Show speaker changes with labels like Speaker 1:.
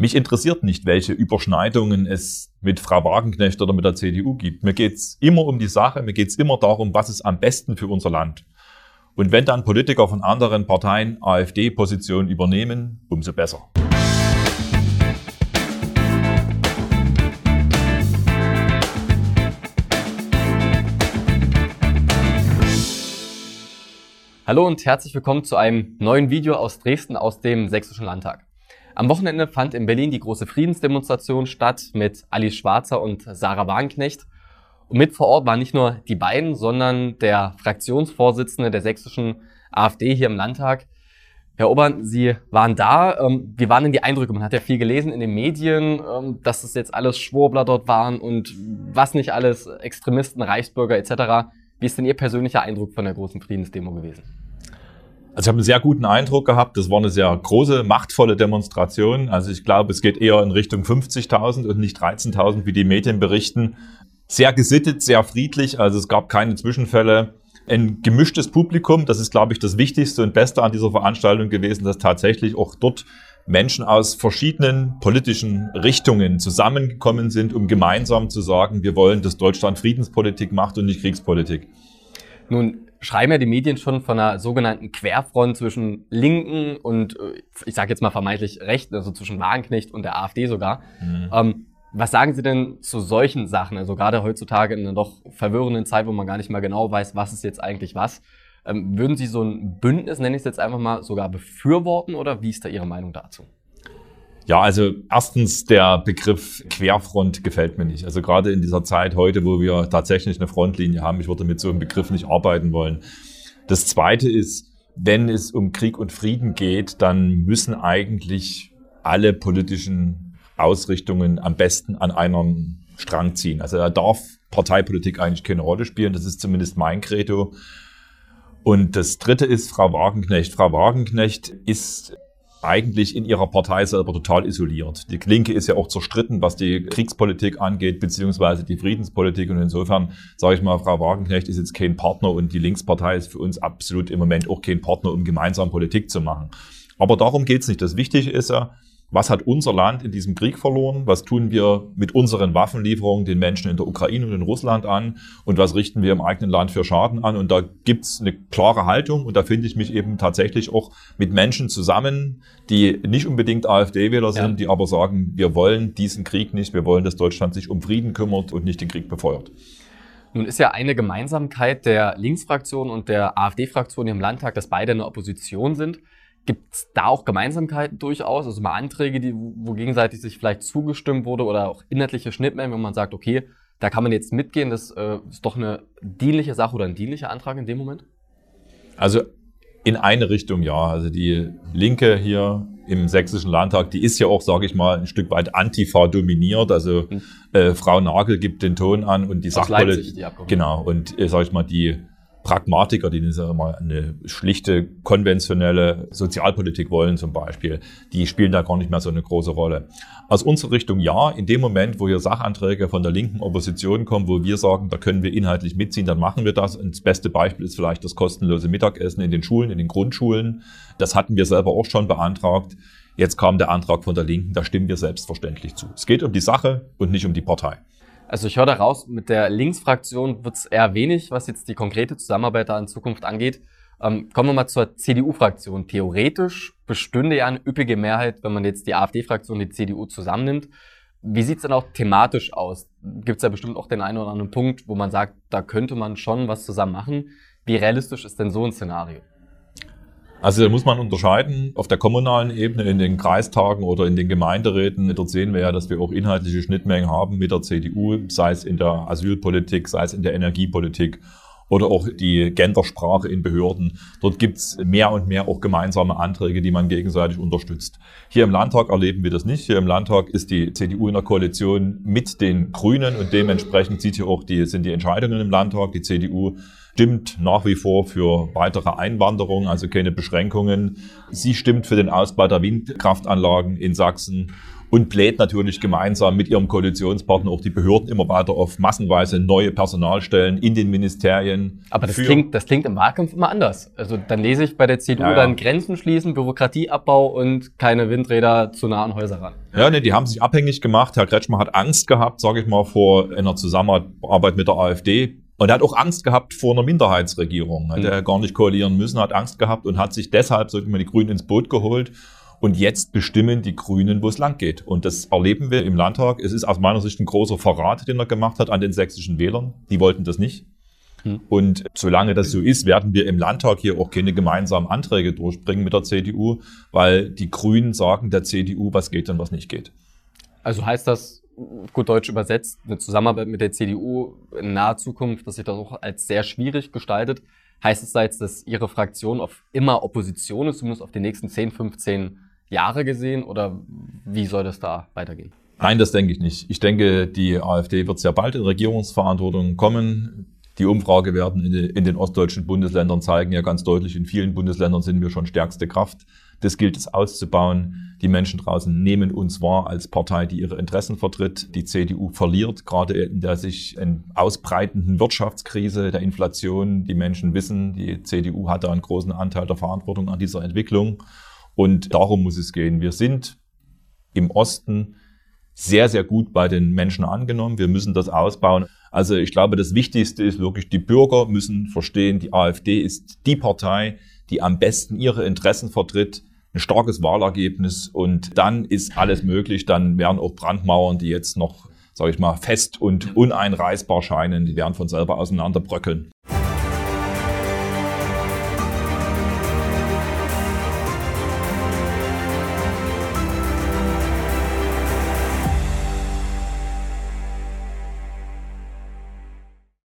Speaker 1: Mich interessiert nicht, welche Überschneidungen es mit Frau Wagenknecht oder mit der CDU gibt. Mir geht's immer um die Sache, mir geht's immer darum, was ist am besten für unser Land. Und wenn dann Politiker von anderen Parteien AfD-Positionen übernehmen, umso besser.
Speaker 2: Hallo und herzlich willkommen zu einem neuen Video aus Dresden aus dem Sächsischen Landtag. Am Wochenende fand in Berlin die große Friedensdemonstration statt mit Alice Schwarzer und Sarah Wagenknecht. Und mit vor Ort waren nicht nur die beiden, sondern der Fraktionsvorsitzende der sächsischen AfD hier im Landtag. Herr Obern, Sie waren da. Ähm, wie waren denn die Eindrücke? Man hat ja viel gelesen in den Medien, ähm, dass es jetzt alles Schwurbler dort waren und was nicht alles, Extremisten, Reichsbürger etc. Wie ist denn Ihr persönlicher Eindruck von der großen Friedensdemo gewesen?
Speaker 1: Also ich habe einen sehr guten Eindruck gehabt. Das war eine sehr große, machtvolle Demonstration. Also ich glaube, es geht eher in Richtung 50.000 und nicht 13.000, wie die Medien berichten. Sehr gesittet, sehr friedlich. Also es gab keine Zwischenfälle. Ein gemischtes Publikum, das ist, glaube ich, das Wichtigste und Beste an dieser Veranstaltung gewesen, dass tatsächlich auch dort Menschen aus verschiedenen politischen Richtungen zusammengekommen sind, um gemeinsam zu sagen, wir wollen, dass Deutschland Friedenspolitik macht und nicht Kriegspolitik.
Speaker 2: Nun schreiben ja die Medien schon von einer sogenannten Querfront zwischen Linken und, äh, ich sage jetzt mal vermeintlich Rechten, also zwischen Wagenknecht und der AfD sogar. Mhm. Ähm, was sagen Sie denn zu solchen Sachen? Also gerade heutzutage in einer doch verwirrenden Zeit, wo man gar nicht mal genau weiß, was ist jetzt eigentlich was. Ähm, würden Sie so ein Bündnis, nenne ich es jetzt einfach mal, sogar befürworten oder wie ist da Ihre Meinung dazu?
Speaker 1: Ja, also erstens der Begriff Querfront gefällt mir nicht. Also gerade in dieser Zeit heute, wo wir tatsächlich eine Frontlinie haben, ich würde mit so einem Begriff nicht arbeiten wollen. Das Zweite ist, wenn es um Krieg und Frieden geht, dann müssen eigentlich alle politischen Ausrichtungen am besten an einem Strang ziehen. Also da darf Parteipolitik eigentlich keine Rolle spielen. Das ist zumindest mein Credo. Und das Dritte ist Frau Wagenknecht. Frau Wagenknecht ist eigentlich in ihrer Partei selber total isoliert. Die Linke ist ja auch zerstritten, was die Kriegspolitik angeht, beziehungsweise die Friedenspolitik. Und insofern sage ich mal, Frau Wagenknecht ist jetzt kein Partner und die Linkspartei ist für uns absolut im Moment auch kein Partner, um gemeinsam Politik zu machen. Aber darum geht's nicht. Das Wichtige ist ja, was hat unser Land in diesem Krieg verloren? Was tun wir mit unseren Waffenlieferungen den Menschen in der Ukraine und in Russland an? Und was richten wir im eigenen Land für Schaden an? Und da gibt's eine klare Haltung. Und da finde ich mich eben tatsächlich auch mit Menschen zusammen, die nicht unbedingt AfD-Wähler sind, ja. die aber sagen, wir wollen diesen Krieg nicht. Wir wollen, dass Deutschland sich um Frieden kümmert und nicht den Krieg befeuert.
Speaker 2: Nun ist ja eine Gemeinsamkeit der Linksfraktion und der AfD-Fraktion im Landtag, dass beide in der Opposition sind. Gibt es da auch Gemeinsamkeiten durchaus? Also mal Anträge, die, wo gegenseitig sich vielleicht zugestimmt wurde oder auch inhaltliche Schnittmengen, wo man sagt, okay, da kann man jetzt mitgehen, das äh, ist doch eine dienliche Sache oder ein dienlicher Antrag in dem Moment?
Speaker 1: Also in eine Richtung ja. Also die Linke hier im Sächsischen Landtag, die ist ja auch, sage ich mal, ein Stück weit Antifa dominiert. Also hm. äh, Frau Nagel gibt den Ton an und die Sachpolitik. Genau. Und äh, sage ich mal, die Pragmatiker, die mal eine schlichte, konventionelle Sozialpolitik wollen zum Beispiel, die spielen da gar nicht mehr so eine große Rolle. Aus unserer Richtung ja, in dem Moment, wo hier Sachanträge von der linken Opposition kommen, wo wir sagen, da können wir inhaltlich mitziehen, dann machen wir das. Und das beste Beispiel ist vielleicht das kostenlose Mittagessen in den Schulen, in den Grundschulen. Das hatten wir selber auch schon beantragt. Jetzt kam der Antrag von der Linken, da stimmen wir selbstverständlich zu. Es geht um die Sache und nicht um die Partei.
Speaker 2: Also ich höre daraus, mit der Linksfraktion wird es eher wenig, was jetzt die konkrete Zusammenarbeit da in Zukunft angeht. Ähm, kommen wir mal zur CDU-Fraktion. Theoretisch bestünde ja eine üppige Mehrheit, wenn man jetzt die AfD-Fraktion die CDU zusammennimmt. Wie sieht's denn auch thematisch aus? Gibt es ja bestimmt auch den einen oder anderen Punkt, wo man sagt, da könnte man schon was zusammen machen. Wie realistisch ist denn so ein Szenario?
Speaker 1: Also da muss man unterscheiden auf der kommunalen Ebene, in den Kreistagen oder in den Gemeinderäten. Dort sehen wir ja, dass wir auch inhaltliche Schnittmengen haben mit der CDU, sei es in der Asylpolitik, sei es in der Energiepolitik oder auch die Gendersprache in Behörden. Dort gibt's mehr und mehr auch gemeinsame Anträge, die man gegenseitig unterstützt. Hier im Landtag erleben wir das nicht. Hier im Landtag ist die CDU in der Koalition mit den Grünen und dementsprechend sieht hier auch die, sind die Entscheidungen im Landtag. Die CDU stimmt nach wie vor für weitere Einwanderung, also keine Beschränkungen. Sie stimmt für den Ausbau der Windkraftanlagen in Sachsen und bläht natürlich gemeinsam mit ihrem Koalitionspartner auch die Behörden immer weiter auf massenweise neue Personalstellen in den Ministerien.
Speaker 2: Aber das klingt, das klingt im Wahlkampf immer anders. Also dann lese ich bei der CDU ja, ja. dann Grenzen schließen, Bürokratieabbau und keine Windräder zu nah an Häuser ran.
Speaker 1: Ja, nee, die haben sich abhängig gemacht. Herr Kretschmer hat Angst gehabt, sage ich mal, vor einer Zusammenarbeit mit der AfD. Und er hat auch Angst gehabt vor einer Minderheitsregierung. Hätte mhm. er gar nicht koalieren müssen, hat Angst gehabt und hat sich deshalb, sag ich mal, die Grünen ins Boot geholt und jetzt bestimmen die Grünen, wo es lang geht. Und das erleben wir im Landtag. Es ist aus meiner Sicht ein großer Verrat, den er gemacht hat an den sächsischen Wählern. Die wollten das nicht. Hm. Und solange das so ist, werden wir im Landtag hier auch keine gemeinsamen Anträge durchbringen mit der CDU, weil die Grünen sagen der CDU, was geht und was nicht geht.
Speaker 2: Also heißt das, gut deutsch übersetzt, eine Zusammenarbeit mit der CDU in naher Zukunft, dass sich das auch als sehr schwierig gestaltet. Heißt es da jetzt, dass Ihre Fraktion auf immer Opposition ist, zumindest auf die nächsten 10, 15 Jahre gesehen oder wie soll das da weitergehen?
Speaker 1: Nein, das denke ich nicht. Ich denke, die AfD wird sehr bald in Regierungsverantwortung kommen. Die Umfragewerten in den ostdeutschen Bundesländern zeigen ja ganz deutlich, in vielen Bundesländern sind wir schon stärkste Kraft. Das gilt es auszubauen. Die Menschen draußen nehmen uns wahr als Partei, die ihre Interessen vertritt. Die CDU verliert, gerade in der sich ausbreitenden Wirtschaftskrise, der Inflation. Die Menschen wissen, die CDU hat da einen großen Anteil der Verantwortung an dieser Entwicklung. Und darum muss es gehen. Wir sind im Osten sehr, sehr gut bei den Menschen angenommen. Wir müssen das ausbauen. Also ich glaube, das Wichtigste ist wirklich, die Bürger müssen verstehen, die AfD ist die Partei, die am besten ihre Interessen vertritt, ein starkes Wahlergebnis und dann ist alles möglich. Dann werden auch Brandmauern, die jetzt noch, sage ich mal, fest und uneinreißbar scheinen, die werden von selber auseinanderbröckeln.